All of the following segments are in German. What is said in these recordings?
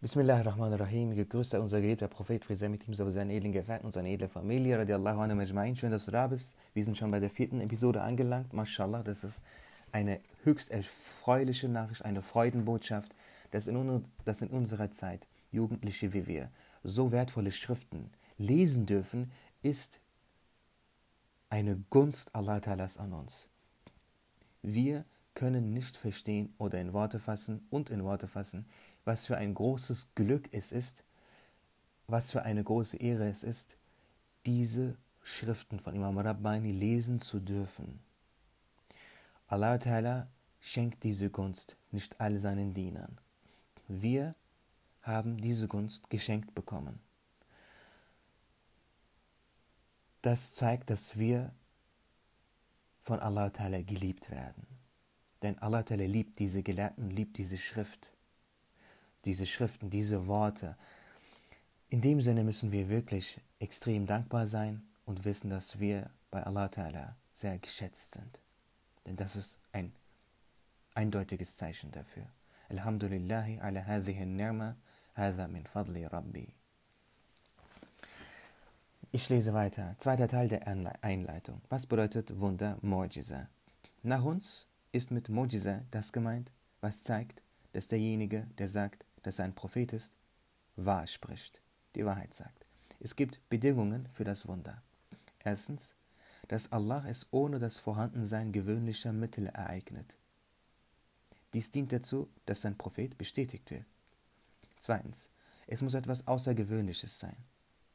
Bismillahirrahmanirrahim. Gegrüßt sei unser geliebter Prophet, Friede mit ihm, sowie seinen edlen Gefährten und seine edle Familie. Radiallahu anhu majma'in. Schön, dass du da bist. Wir sind schon bei der vierten Episode angelangt. Mashallah, das ist eine höchst erfreuliche Nachricht, eine Freudenbotschaft, dass in, dass in unserer Zeit Jugendliche wie wir so wertvolle Schriften lesen dürfen, ist eine Gunst Allah Talas an uns. Wir können nicht verstehen oder in Worte fassen und in Worte fassen, was für ein großes Glück es ist, was für eine große Ehre es ist, diese Schriften von Imam Rabbani lesen zu dürfen. Allah Ta'ala schenkt diese Gunst nicht all seinen Dienern. Wir haben diese Gunst geschenkt bekommen. Das zeigt, dass wir von Allah Ta'ala geliebt werden. Denn Allah liebt diese Gelehrten, liebt diese Schrift, diese Schriften, diese Worte. In dem Sinne müssen wir wirklich extrem dankbar sein und wissen, dass wir bei Allah Ta'ala sehr geschätzt sind. Denn das ist ein eindeutiges Zeichen dafür. Alhamdulillahi ala hadhihi ni'ma, hadha min fadli Rabbi. Ich lese weiter. Zweiter Teil der Einleitung. Was bedeutet Wunder Mu'jiza? Nach uns ist mit Mojiza das gemeint, was zeigt, dass derjenige, der sagt, dass er ein Prophet ist, wahr spricht, die Wahrheit sagt. Es gibt Bedingungen für das Wunder. Erstens, dass Allah es ohne das Vorhandensein gewöhnlicher Mittel ereignet. Dies dient dazu, dass sein Prophet bestätigt wird. Zweitens, es muss etwas Außergewöhnliches sein.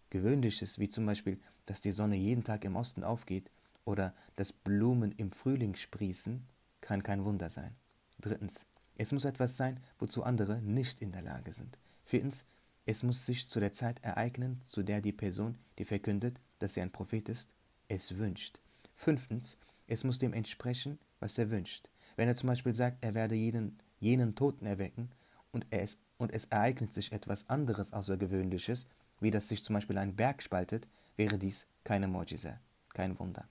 Gewöhnliches, wie zum Beispiel, dass die Sonne jeden Tag im Osten aufgeht oder dass Blumen im Frühling sprießen, kann kein Wunder sein. Drittens, es muss etwas sein, wozu andere nicht in der Lage sind. Viertens, es muss sich zu der Zeit ereignen, zu der die Person, die verkündet, dass sie ein Prophet ist, es wünscht. Fünftens, es muss dem entsprechen, was er wünscht. Wenn er zum Beispiel sagt, er werde jenen, jenen Toten erwecken und es, und es ereignet sich etwas anderes Außergewöhnliches, wie dass sich zum Beispiel ein Berg spaltet, wäre dies keine Mojise, kein Wunder.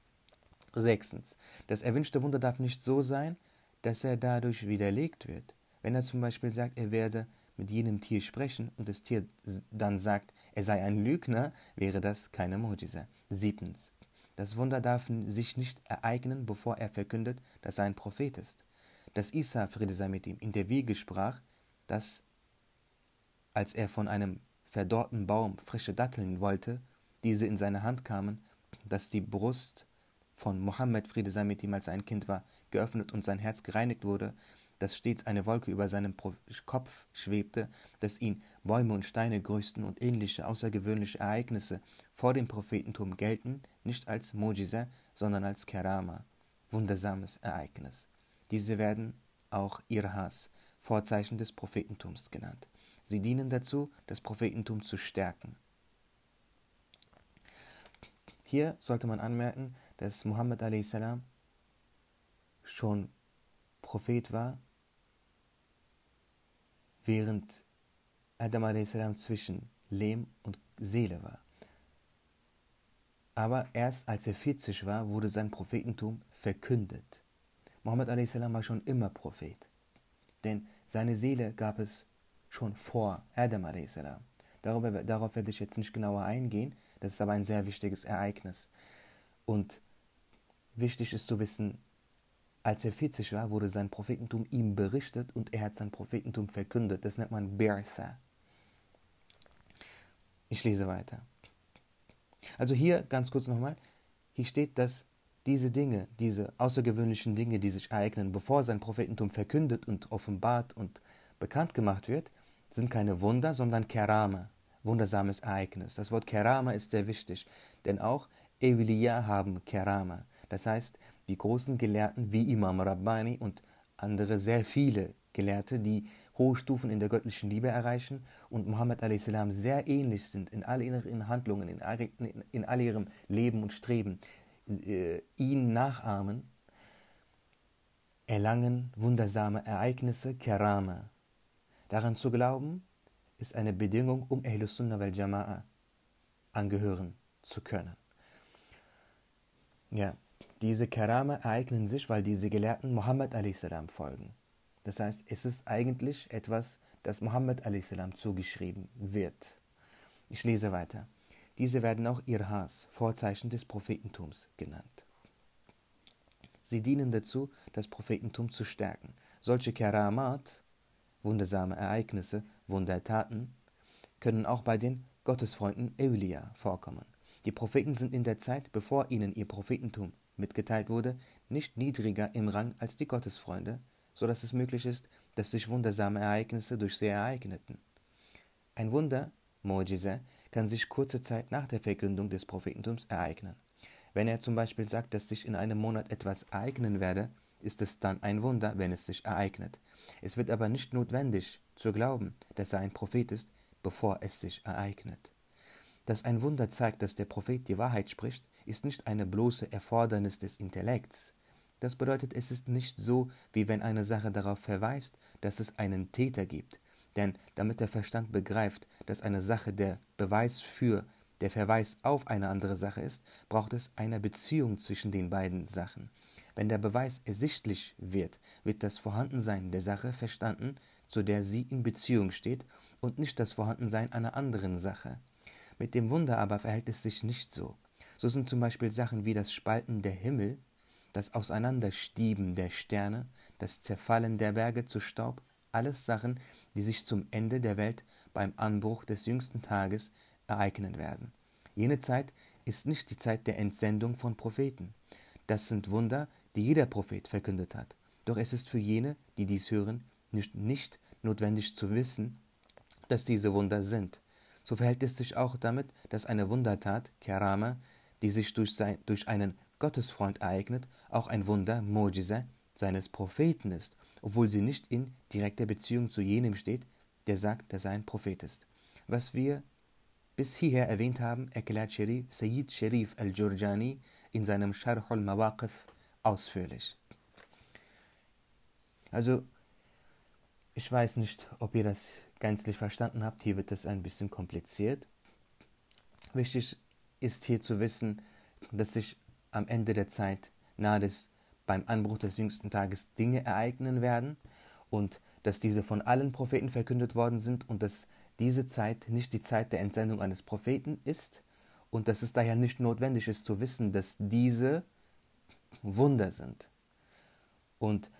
Sechstens. Das erwünschte Wunder darf nicht so sein, dass er dadurch widerlegt wird. Wenn er zum Beispiel sagt, er werde mit jenem Tier sprechen und das Tier dann sagt, er sei ein Lügner, wäre das keine Mujiza. Siebtens. Das Wunder darf sich nicht ereignen, bevor er verkündet, dass er ein Prophet ist. Dass Isa, Friede sei mit ihm, in der Wiege sprach, dass, als er von einem verdorrten Baum frische Datteln wollte, diese in seine Hand kamen, dass die Brust von Mohammed, Friede sei mit ihm, als er ein Kind war, geöffnet und sein Herz gereinigt wurde, dass stets eine Wolke über seinem Kopf schwebte, dass ihn Bäume und Steine grüßten und ähnliche außergewöhnliche Ereignisse vor dem Prophetentum gelten, nicht als Mojiza, sondern als Kerama, wundersames Ereignis. Diese werden auch Irhas, Vorzeichen des Prophetentums genannt. Sie dienen dazu, das Prophetentum zu stärken. Hier sollte man anmerken, dass Muhammad a.s. schon Prophet war, während Adam zwischen Lehm und Seele war. Aber erst als er 40 war, wurde sein Prophetentum verkündet. Muhammad a.s. war schon immer Prophet, denn seine Seele gab es schon vor Adam. Darüber, darauf werde ich jetzt nicht genauer eingehen, das ist aber ein sehr wichtiges Ereignis. Und Wichtig ist zu wissen, als er 40 war, wurde sein Prophetentum ihm berichtet und er hat sein Prophetentum verkündet. Das nennt man Bertha. Ich lese weiter. Also hier ganz kurz nochmal. Hier steht, dass diese Dinge, diese außergewöhnlichen Dinge, die sich ereignen, bevor sein Prophetentum verkündet und offenbart und bekannt gemacht wird, sind keine Wunder, sondern Kerama, wundersames Ereignis. Das Wort Kerama ist sehr wichtig, denn auch Evliya haben Kerama. Das heißt, die großen Gelehrten wie Imam Rabbani und andere sehr viele Gelehrte, die hohe Stufen in der göttlichen Liebe erreichen und Muhammad a.s. sehr ähnlich sind in all ihren Handlungen, in all, in all ihrem Leben und Streben, äh, ihn nachahmen, erlangen wundersame Ereignisse, Kerama. Daran zu glauben, ist eine Bedingung, um Ahlus Sunnah wal Jama'a angehören zu können. Ja, diese Karama ereignen sich, weil diese Gelehrten Muhammad a.s. folgen. Das heißt, es ist eigentlich etwas, das Mohammed a.s. zugeschrieben wird. Ich lese weiter. Diese werden auch Irhas, Vorzeichen des Prophetentums, genannt. Sie dienen dazu, das Prophetentum zu stärken. Solche Karamat, wundersame Ereignisse, Wundertaten, können auch bei den Gottesfreunden Eulia vorkommen. Die Propheten sind in der Zeit, bevor ihnen ihr Prophetentum mitgeteilt wurde, nicht niedriger im Rang als die Gottesfreunde, so dass es möglich ist, dass sich wundersame Ereignisse durch sie ereigneten. Ein Wunder, Mojize, kann sich kurze Zeit nach der Verkündung des Prophetentums ereignen. Wenn er zum Beispiel sagt, dass sich in einem Monat etwas ereignen werde, ist es dann ein Wunder, wenn es sich ereignet. Es wird aber nicht notwendig zu glauben, dass er ein Prophet ist, bevor es sich ereignet. Dass ein Wunder zeigt, dass der Prophet die Wahrheit spricht, ist nicht eine bloße Erfordernis des Intellekts. Das bedeutet, es ist nicht so, wie wenn eine Sache darauf verweist, dass es einen Täter gibt. Denn damit der Verstand begreift, dass eine Sache der Beweis für der Verweis auf eine andere Sache ist, braucht es eine Beziehung zwischen den beiden Sachen. Wenn der Beweis ersichtlich wird, wird das Vorhandensein der Sache verstanden, zu der sie in Beziehung steht, und nicht das Vorhandensein einer anderen Sache. Mit dem Wunder aber verhält es sich nicht so. So sind zum Beispiel Sachen wie das Spalten der Himmel, das Auseinanderstieben der Sterne, das Zerfallen der Berge zu Staub, alles Sachen, die sich zum Ende der Welt beim Anbruch des jüngsten Tages ereignen werden. Jene Zeit ist nicht die Zeit der Entsendung von Propheten. Das sind Wunder, die jeder Prophet verkündet hat. Doch es ist für jene, die dies hören, nicht, nicht notwendig zu wissen, dass diese Wunder sind. So verhält es sich auch damit, dass eine Wundertat, Kerama, die sich durch, sein, durch einen Gottesfreund ereignet, auch ein Wunder, Mojiza, seines Propheten ist, obwohl sie nicht in direkter Beziehung zu jenem steht, der sagt, dass er ein Prophet ist. Was wir bis hierher erwähnt haben, erklärt Sharif, Sayyid Sharif al-Jurjani in seinem Sharh al-Mawaqif ausführlich. Also, ich weiß nicht, ob ihr das gänzlich verstanden habt. Hier wird das ein bisschen kompliziert. Wichtig ist hier zu wissen, dass sich am Ende der Zeit, nahe des, beim Anbruch des jüngsten Tages, Dinge ereignen werden und dass diese von allen Propheten verkündet worden sind und dass diese Zeit nicht die Zeit der Entsendung eines Propheten ist und dass es daher nicht notwendig ist zu wissen, dass diese Wunder sind. Und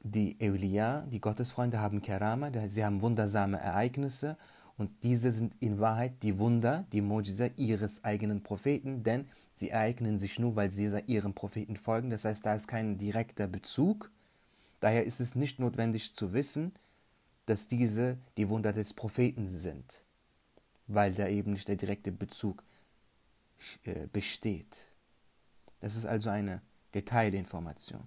die Eulia, die Gottesfreunde, haben Kerama, sie haben wundersame Ereignisse und diese sind in Wahrheit die Wunder, die Mojiza ihres eigenen Propheten, denn sie ereignen sich nur, weil sie ihrem Propheten folgen. Das heißt, da ist kein direkter Bezug. Daher ist es nicht notwendig zu wissen, dass diese die Wunder des Propheten sind, weil da eben nicht der direkte Bezug äh, besteht. Das ist also eine Detailinformation.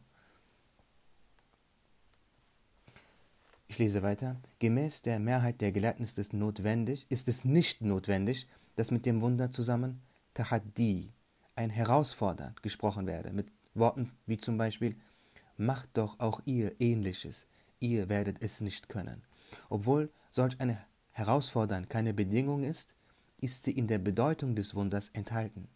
Ich lese weiter. Gemäß der Mehrheit der Gelehrten ist es notwendig, ist es nicht notwendig, dass mit dem Wunder zusammen Tahaddi, ein Herausfordern, gesprochen werde, mit Worten wie zum Beispiel Macht doch auch ihr ähnliches, ihr werdet es nicht können. Obwohl solch eine Herausfordern keine Bedingung ist, ist sie in der Bedeutung des Wunders enthalten.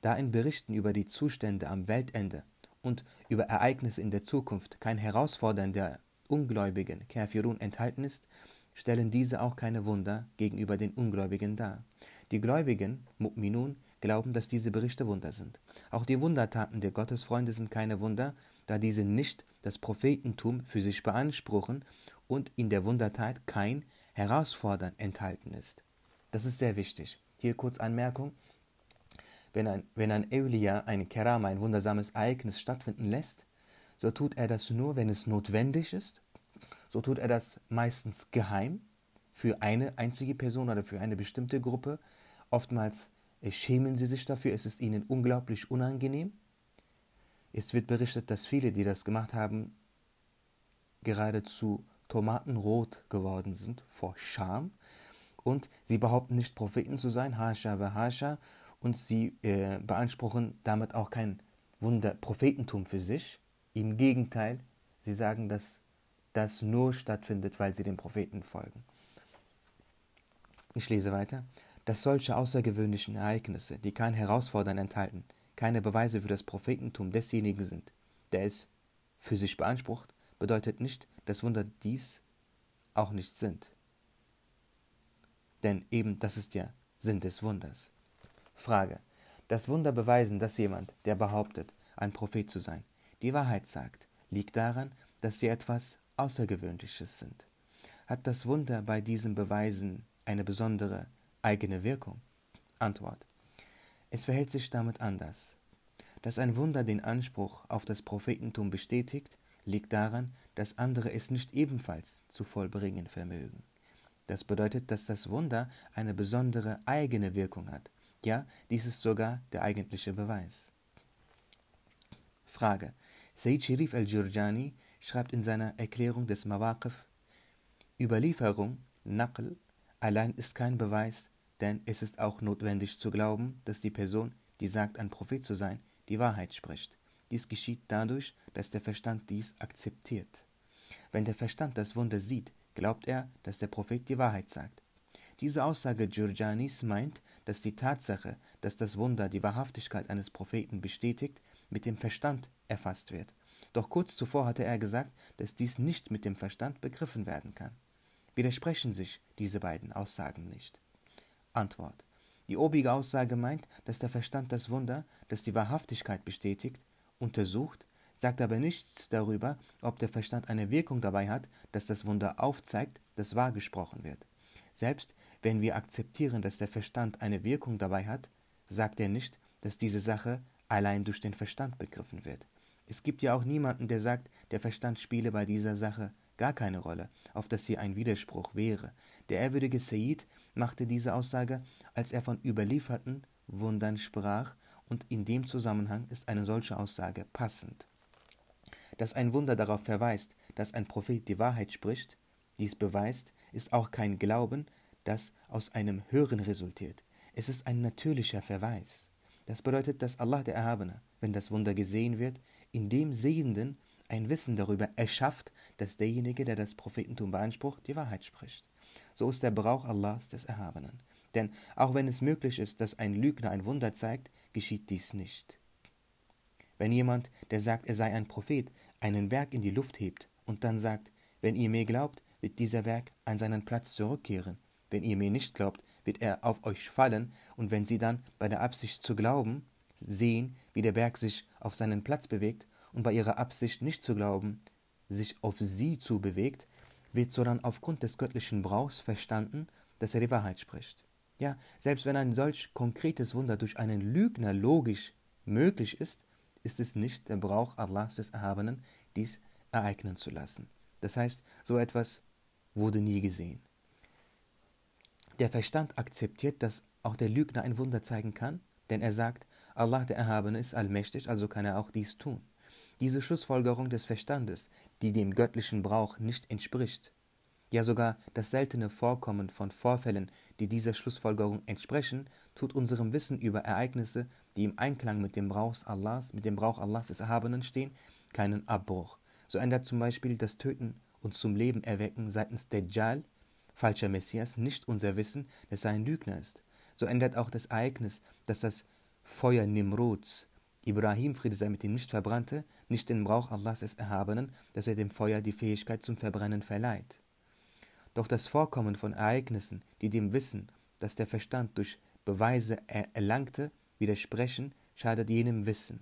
Da in Berichten über die Zustände am Weltende und über Ereignisse in der Zukunft kein Herausfordern der Ungläubigen, Kafirun, enthalten ist, stellen diese auch keine Wunder gegenüber den Ungläubigen dar. Die Gläubigen, Mu'minun, glauben, dass diese Berichte Wunder sind. Auch die Wundertaten der Gottesfreunde sind keine Wunder, da diese nicht das Prophetentum für sich beanspruchen und in der Wundertat kein Herausfordern enthalten ist. Das ist sehr wichtig. Hier kurz Anmerkung. Wenn ein, wenn ein Eulia, ein Kerama, ein wundersames Ereignis stattfinden lässt, so tut er das nur, wenn es notwendig ist. So tut er das meistens geheim für eine einzige Person oder für eine bestimmte Gruppe. Oftmals äh, schämen sie sich dafür, es ist ihnen unglaublich unangenehm. Es wird berichtet, dass viele, die das gemacht haben, geradezu tomatenrot geworden sind vor Scham. Und sie behaupten nicht Propheten zu sein, Hasha wa Hasha, und sie äh, beanspruchen damit auch kein Wunder, Prophetentum für sich. Im Gegenteil, sie sagen, dass das nur stattfindet, weil sie den Propheten folgen. Ich lese weiter. Dass solche außergewöhnlichen Ereignisse, die kein Herausfordern enthalten, keine Beweise für das Prophetentum desjenigen sind, der es für sich beansprucht, bedeutet nicht, dass Wunder dies auch nicht sind. denn eben das ist ja Sinn des Wunders. Frage. Das Wunder beweisen, dass jemand, der behauptet, ein Prophet zu sein, die Wahrheit sagt, liegt daran, dass sie etwas Außergewöhnliches sind. Hat das Wunder bei diesen Beweisen eine besondere eigene Wirkung? Antwort. Es verhält sich damit anders. Dass ein Wunder den Anspruch auf das Prophetentum bestätigt, liegt daran, dass andere es nicht ebenfalls zu vollbringen vermögen. Das bedeutet, dass das Wunder eine besondere eigene Wirkung hat. Ja, dies ist sogar der eigentliche Beweis. Frage. Sayyid Sharif al-Jurjani schreibt in seiner Erklärung des Mawaqif, Überlieferung, Naql, allein ist kein Beweis, denn es ist auch notwendig zu glauben, dass die Person, die sagt, ein Prophet zu sein, die Wahrheit spricht. Dies geschieht dadurch, dass der Verstand dies akzeptiert. Wenn der Verstand das Wunder sieht, glaubt er, dass der Prophet die Wahrheit sagt. Diese Aussage Giorgianis meint, dass die Tatsache, dass das Wunder die Wahrhaftigkeit eines Propheten bestätigt, mit dem Verstand erfasst wird. Doch kurz zuvor hatte er gesagt, dass dies nicht mit dem Verstand begriffen werden kann. Widersprechen sich diese beiden Aussagen nicht? Antwort. Die obige Aussage meint, dass der Verstand das Wunder, das die Wahrhaftigkeit bestätigt, untersucht, sagt aber nichts darüber, ob der Verstand eine Wirkung dabei hat, dass das Wunder aufzeigt, dass wahr gesprochen wird. Selbst wenn wir akzeptieren, dass der Verstand eine Wirkung dabei hat, sagt er nicht, dass diese Sache allein durch den Verstand begriffen wird. Es gibt ja auch niemanden, der sagt, der Verstand spiele bei dieser Sache gar keine Rolle, auf dass hier ein Widerspruch wäre. Der ehrwürdige Said machte diese Aussage, als er von überlieferten Wundern sprach und in dem Zusammenhang ist eine solche Aussage passend. Dass ein Wunder darauf verweist, dass ein Prophet die Wahrheit spricht, dies beweist, ist auch kein Glauben, das aus einem Hören resultiert. Es ist ein natürlicher Verweis. Das bedeutet, dass Allah der Erhabene, wenn das Wunder gesehen wird, in dem Sehenden ein Wissen darüber erschafft, dass derjenige, der das Prophetentum beansprucht, die Wahrheit spricht. So ist der Brauch Allahs des Erhabenen. Denn auch wenn es möglich ist, dass ein Lügner ein Wunder zeigt, geschieht dies nicht. Wenn jemand, der sagt, er sei ein Prophet, einen Berg in die Luft hebt und dann sagt, wenn ihr mir glaubt, wird dieser Berg an seinen Platz zurückkehren, wenn ihr mir nicht glaubt, wird er auf euch fallen, und wenn sie dann bei der Absicht zu glauben sehen, wie der Berg sich auf seinen Platz bewegt, und bei ihrer Absicht nicht zu glauben, sich auf sie zu bewegt, wird so dann aufgrund des göttlichen Brauchs verstanden, dass er die Wahrheit spricht. Ja, selbst wenn ein solch konkretes Wunder durch einen Lügner logisch möglich ist, ist es nicht der Brauch Allahs des Erhabenen, dies ereignen zu lassen. Das heißt, so etwas wurde nie gesehen. Der Verstand akzeptiert, dass auch der Lügner ein Wunder zeigen kann, denn er sagt, Allah der Erhabene ist allmächtig, also kann er auch dies tun. Diese Schlussfolgerung des Verstandes, die dem göttlichen Brauch nicht entspricht, ja sogar das seltene Vorkommen von Vorfällen, die dieser Schlussfolgerung entsprechen, tut unserem Wissen über Ereignisse, die im Einklang mit dem Brauch Allahs, mit dem Brauch Allahs des Erhabenen stehen, keinen Abbruch. So ändert zum Beispiel das Töten und zum Leben erwecken seitens Dajjal, falscher Messias, nicht unser Wissen, dass er ein Lügner ist. So ändert auch das Ereignis, dass das Feuer Nimrods, Ibrahim, Friede sei mit ihm, nicht verbrannte, nicht den Brauch Allahs des Erhabenen, dass er dem Feuer die Fähigkeit zum Verbrennen verleiht. Doch das Vorkommen von Ereignissen, die dem Wissen, das der Verstand durch Beweise erlangte, widersprechen, schadet jenem Wissen.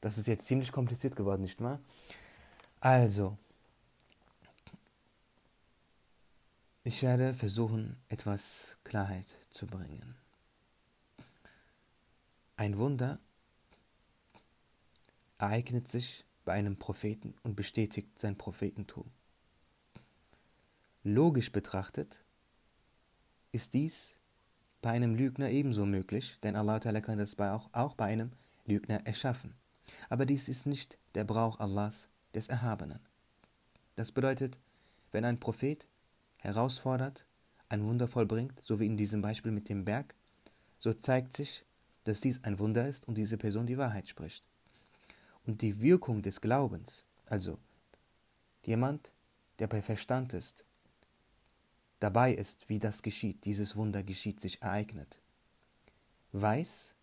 Das ist jetzt ziemlich kompliziert geworden, nicht wahr? Also, ich werde versuchen, etwas Klarheit zu bringen. Ein Wunder ereignet sich bei einem Propheten und bestätigt sein Prophetentum. Logisch betrachtet ist dies bei einem Lügner ebenso möglich, denn Allah kann das auch, auch bei einem Lügner erschaffen. Aber dies ist nicht der Brauch Allahs des Erhabenen. Das bedeutet, wenn ein Prophet herausfordert, ein Wunder vollbringt, so wie in diesem Beispiel mit dem Berg, so zeigt sich, dass dies ein Wunder ist und diese Person die Wahrheit spricht. Und die Wirkung des Glaubens, also jemand, der bei Verstand ist dabei ist, wie das geschieht, dieses Wunder geschieht, sich ereignet, weiß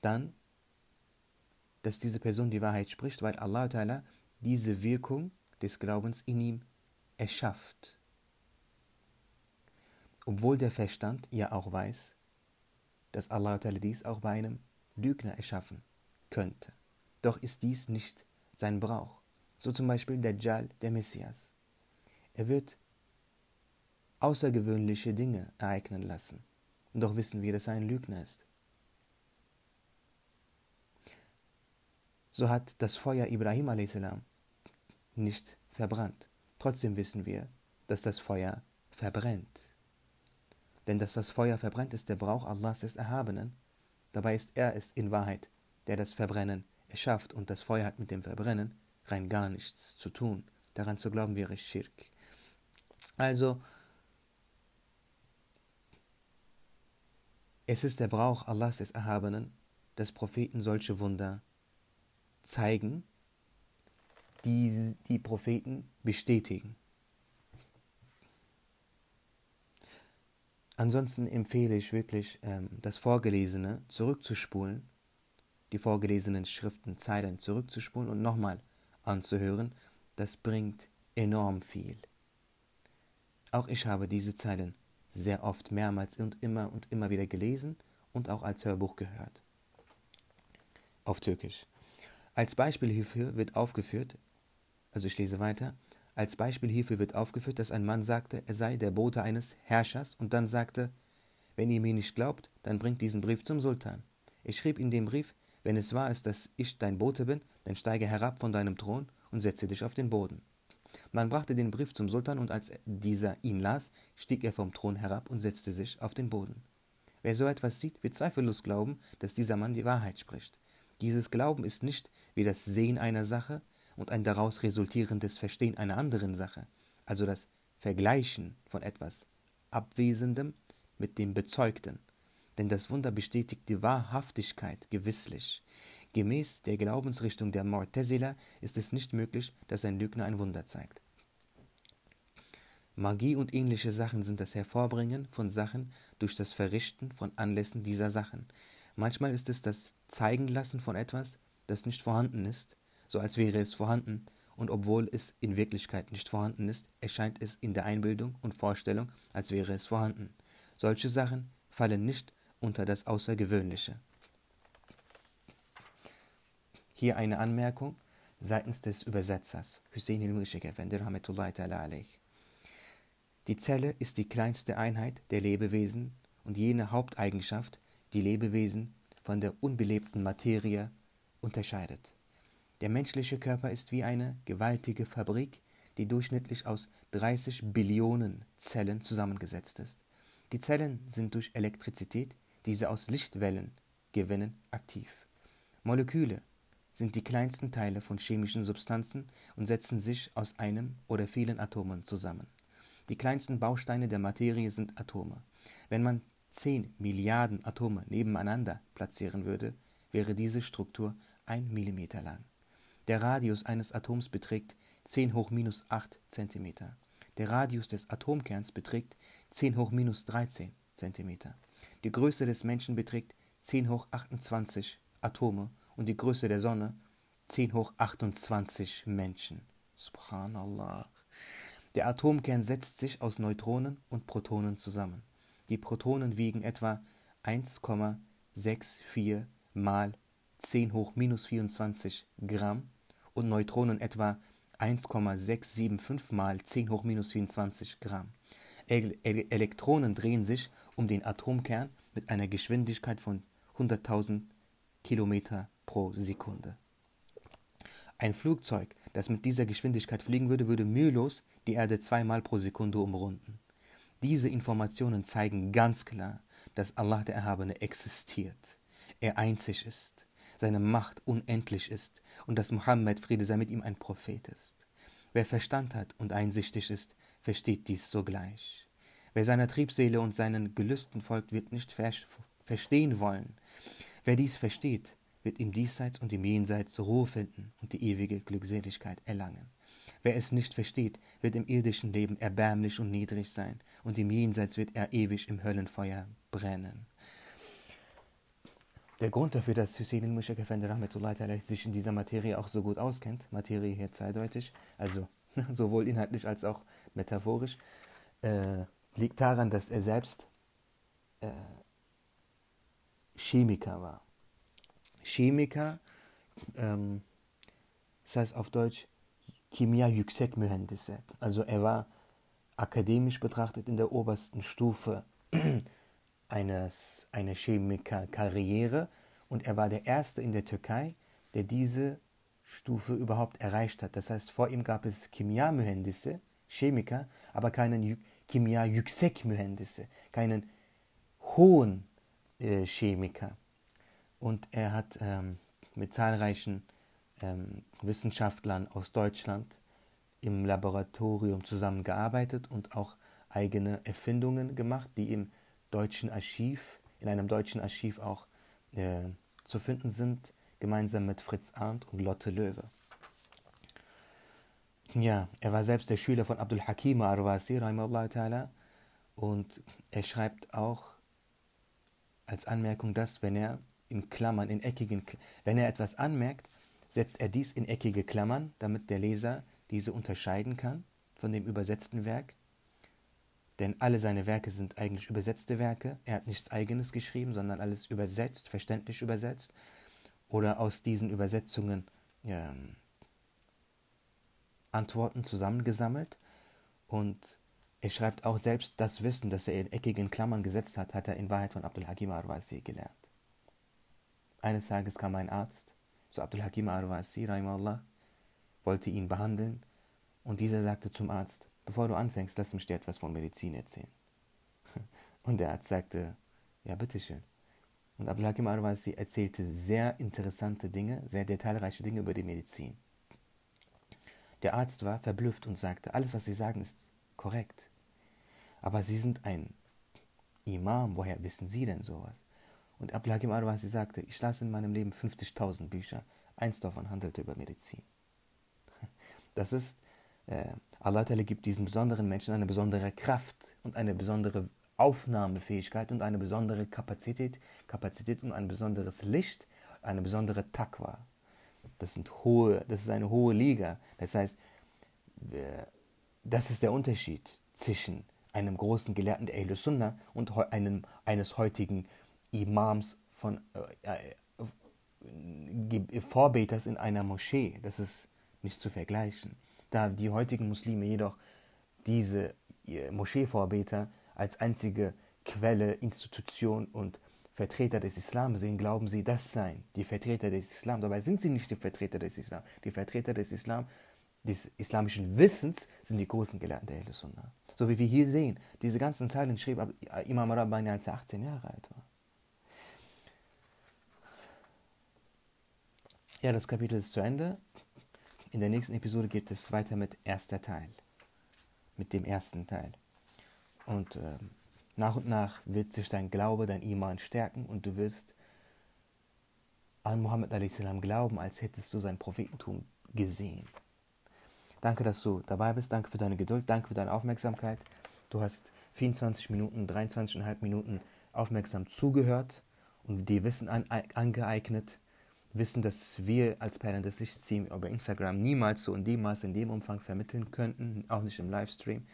dann, dass diese Person die Wahrheit spricht, weil Allah diese Wirkung des Glaubens in ihm erschafft. obwohl der Verstand ja auch weiß, dass Allah dies auch bei einem Lügner erschaffen könnte. Doch ist dies nicht sein Brauch. So zum Beispiel der Dajjal, der Messias. Er wird außergewöhnliche Dinge ereignen lassen. Doch wissen wir, dass er ein Lügner ist. So hat das Feuer Ibrahim a.s. nicht verbrannt. Trotzdem wissen wir, dass das Feuer verbrennt. Denn dass das Feuer verbrennt, ist der Brauch Allahs des Erhabenen. Dabei ist er es in Wahrheit, der das Verbrennen erschafft und das Feuer hat mit dem Verbrennen rein gar nichts zu tun. Daran zu glauben wäre Schirk. Also, es ist der Brauch Allahs des Erhabenen, dass Propheten solche Wunder zeigen, die die Propheten bestätigen. Ansonsten empfehle ich wirklich, ähm, das Vorgelesene zurückzuspulen, die vorgelesenen Schriften, Zeilen zurückzuspulen und nochmal anzuhören. Das bringt enorm viel. Auch ich habe diese Zeilen sehr oft mehrmals und immer und immer wieder gelesen und auch als Hörbuch gehört. Auf Türkisch. Als Beispiel hierfür wird aufgeführt, also ich lese weiter, als Beispiel hierfür wird aufgeführt, dass ein Mann sagte, er sei der Bote eines Herrschers und dann sagte, wenn ihr mir nicht glaubt, dann bringt diesen Brief zum Sultan. Ich schrieb in dem Brief, wenn es wahr ist, dass ich dein Bote bin, dann steige herab von deinem Thron und setze dich auf den Boden. Man brachte den Brief zum Sultan und als dieser ihn las, stieg er vom Thron herab und setzte sich auf den Boden. Wer so etwas sieht, wird zweifellos glauben, dass dieser Mann die Wahrheit spricht. Dieses Glauben ist nicht wie das Sehen einer Sache, und ein daraus resultierendes Verstehen einer anderen Sache, also das Vergleichen von etwas Abwesendem mit dem Bezeugten. Denn das Wunder bestätigt die Wahrhaftigkeit gewisslich. Gemäß der Glaubensrichtung der Mu'tazila ist es nicht möglich, dass ein Lügner ein Wunder zeigt. Magie und ähnliche Sachen sind das Hervorbringen von Sachen durch das Verrichten von Anlässen dieser Sachen. Manchmal ist es das Zeigenlassen von etwas, das nicht vorhanden ist, so als wäre es vorhanden, und obwohl es in Wirklichkeit nicht vorhanden ist, erscheint es in der Einbildung und Vorstellung, als wäre es vorhanden. Solche Sachen fallen nicht unter das Außergewöhnliche. Hier eine Anmerkung seitens des Übersetzers, Hussein al-Mushik Die Zelle ist die kleinste Einheit der Lebewesen und jene Haupteigenschaft, die Lebewesen von der unbelebten Materie unterscheidet. Der menschliche Körper ist wie eine gewaltige Fabrik, die durchschnittlich aus 30 Billionen Zellen zusammengesetzt ist. Die Zellen sind durch Elektrizität, die sie aus Lichtwellen gewinnen, aktiv. Moleküle sind die kleinsten Teile von chemischen Substanzen und setzen sich aus einem oder vielen Atomen zusammen. Die kleinsten Bausteine der Materie sind Atome. Wenn man 10 Milliarden Atome nebeneinander platzieren würde, wäre diese Struktur ein Millimeter lang. Der Radius eines Atoms beträgt 10 hoch minus 8 cm. Der Radius des Atomkerns beträgt 10 hoch minus 13 cm. Die Größe des Menschen beträgt 10 hoch 28 Atome und die Größe der Sonne 10 hoch 28 Menschen. Subhanallah. Der Atomkern setzt sich aus Neutronen und Protonen zusammen. Die Protonen wiegen etwa 1,64 mal 10 hoch minus 24 Gramm und Neutronen etwa 1,675 mal 10 hoch minus 24 Gramm. El Elektronen drehen sich um den Atomkern mit einer Geschwindigkeit von 100.000 Kilometer pro Sekunde. Ein Flugzeug, das mit dieser Geschwindigkeit fliegen würde, würde mühelos die Erde zweimal pro Sekunde umrunden. Diese Informationen zeigen ganz klar, dass Allah der Erhabene existiert, er einzig ist seine Macht unendlich ist und dass Mohammed, Friede sei mit ihm, ein Prophet ist. Wer Verstand hat und einsichtig ist, versteht dies sogleich. Wer seiner Triebseele und seinen Gelüsten folgt, wird nicht verstehen wollen. Wer dies versteht, wird im Diesseits und im Jenseits Ruhe finden und die ewige Glückseligkeit erlangen. Wer es nicht versteht, wird im irdischen Leben erbärmlich und niedrig sein, und im Jenseits wird er ewig im Höllenfeuer brennen. Der Grund dafür, dass Hussein al-Mushak Effendi sich in dieser Materie auch so gut auskennt, Materie hier zweideutig, also sowohl inhaltlich als auch metaphorisch, äh, liegt daran, dass er selbst äh, Chemiker war. Chemiker, ähm, das heißt auf Deutsch Kimia Yüksek Mühendisse. Also er war akademisch betrachtet in der obersten Stufe eines, einer Chemikerkarriere und er war der Erste in der Türkei, der diese Stufe überhaupt erreicht hat. Das heißt, vor ihm gab es Kimia Mühendisse, Chemiker, aber keinen Kimia Yüksek Mühendisse, keinen hohen äh, Chemiker. Und er hat ähm, mit zahlreichen ähm, Wissenschaftlern aus Deutschland im Laboratorium zusammengearbeitet und auch eigene Erfindungen gemacht, die im deutschen Archiv, in einem deutschen Archiv auch äh, zu finden sind, gemeinsam mit Fritz Arndt und Lotte Löwe. Ja, er war selbst der Schüler von Abdul Hakim Arwasi, und er schreibt auch als Anmerkung das, wenn er in Klammern, in eckigen, wenn er etwas anmerkt, setzt er dies in eckige Klammern, damit der Leser diese unterscheiden kann von dem übersetzten Werk. Denn alle seine Werke sind eigentlich übersetzte Werke. Er hat nichts Eigenes geschrieben, sondern alles übersetzt, verständlich übersetzt. Oder aus diesen Übersetzungen ja, Antworten zusammengesammelt. Und er schreibt auch selbst das Wissen, das er in eckigen Klammern gesetzt hat, hat er in Wahrheit von Abdul Hakim Arwasi gelernt. Eines Tages kam ein Arzt zu Abdul Hakim Arwasi, Allah, wollte ihn behandeln und dieser sagte zum Arzt, bevor du anfängst, lass mich dir etwas von Medizin erzählen. Und der Arzt sagte, ja, bitteschön. Und Abdul Hakim Arwasi erzählte sehr interessante Dinge, sehr detailreiche Dinge über die Medizin. Der Arzt war verblüfft und sagte, alles, was Sie sagen, ist korrekt. Aber Sie sind ein Imam, woher wissen Sie denn sowas? Und Abdul Hakim Arwasi sagte, ich las in meinem Leben 50.000 Bücher, eins davon handelte über Medizin. Das ist, äh, Allah gibt diesen besonderen Menschen eine besondere Kraft und eine besondere Aufnahmefähigkeit und eine besondere Kapazität, Kapazität und ein besonderes Licht, eine besondere Takwa. Das sind hohe, das ist eine hohe Liga. Das heißt, das ist der Unterschied zwischen einem großen Gelehrten der Ahlus Sunnah und einem, eines heutigen Imams von äh, äh, Vorbeters in einer Moschee. Das ist nicht zu vergleichen. Da die heutigen Muslime jedoch diese Moscheevorbeter als einzige Quelle, Institution und Vertreter des Islam sehen, glauben sie, das seien die Vertreter des Islam. Dabei sind sie nicht die Vertreter des Islam. Die Vertreter des Islam, des islamischen Wissens, sind die großen Gelehrten der Ahl. So wie wir hier sehen, diese ganzen Zeilen schrieb Imam Rabbani, als er 18 Jahre alt war. Ja, das Kapitel ist zu Ende. In der nächsten Episode geht es weiter mit erster Teil. Mit dem ersten Teil. Und äh, nach und nach wird sich dein Glaube, dein Iman stärken und du wirst an Muhammad a.s. glauben, als hättest du sein Prophetentum gesehen. Danke, dass du dabei bist. Danke für deine Geduld. Danke für deine Aufmerksamkeit. Du hast 24 Minuten, 23,5 Minuten aufmerksam zugehört und dir Wissen an, angeeignet wissen, dass wir als Lichtsteam über Instagram niemals so dem Maß, in dem Umfang vermitteln könnten, auch nicht im Livestream.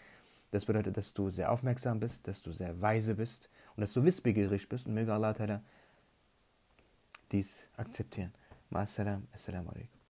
Das bedeutet, dass du sehr aufmerksam bist, dass du sehr weise bist und dass du wissbegierig bist und möge Allah dies akzeptieren. Ma'assalam, assalamu alaikum.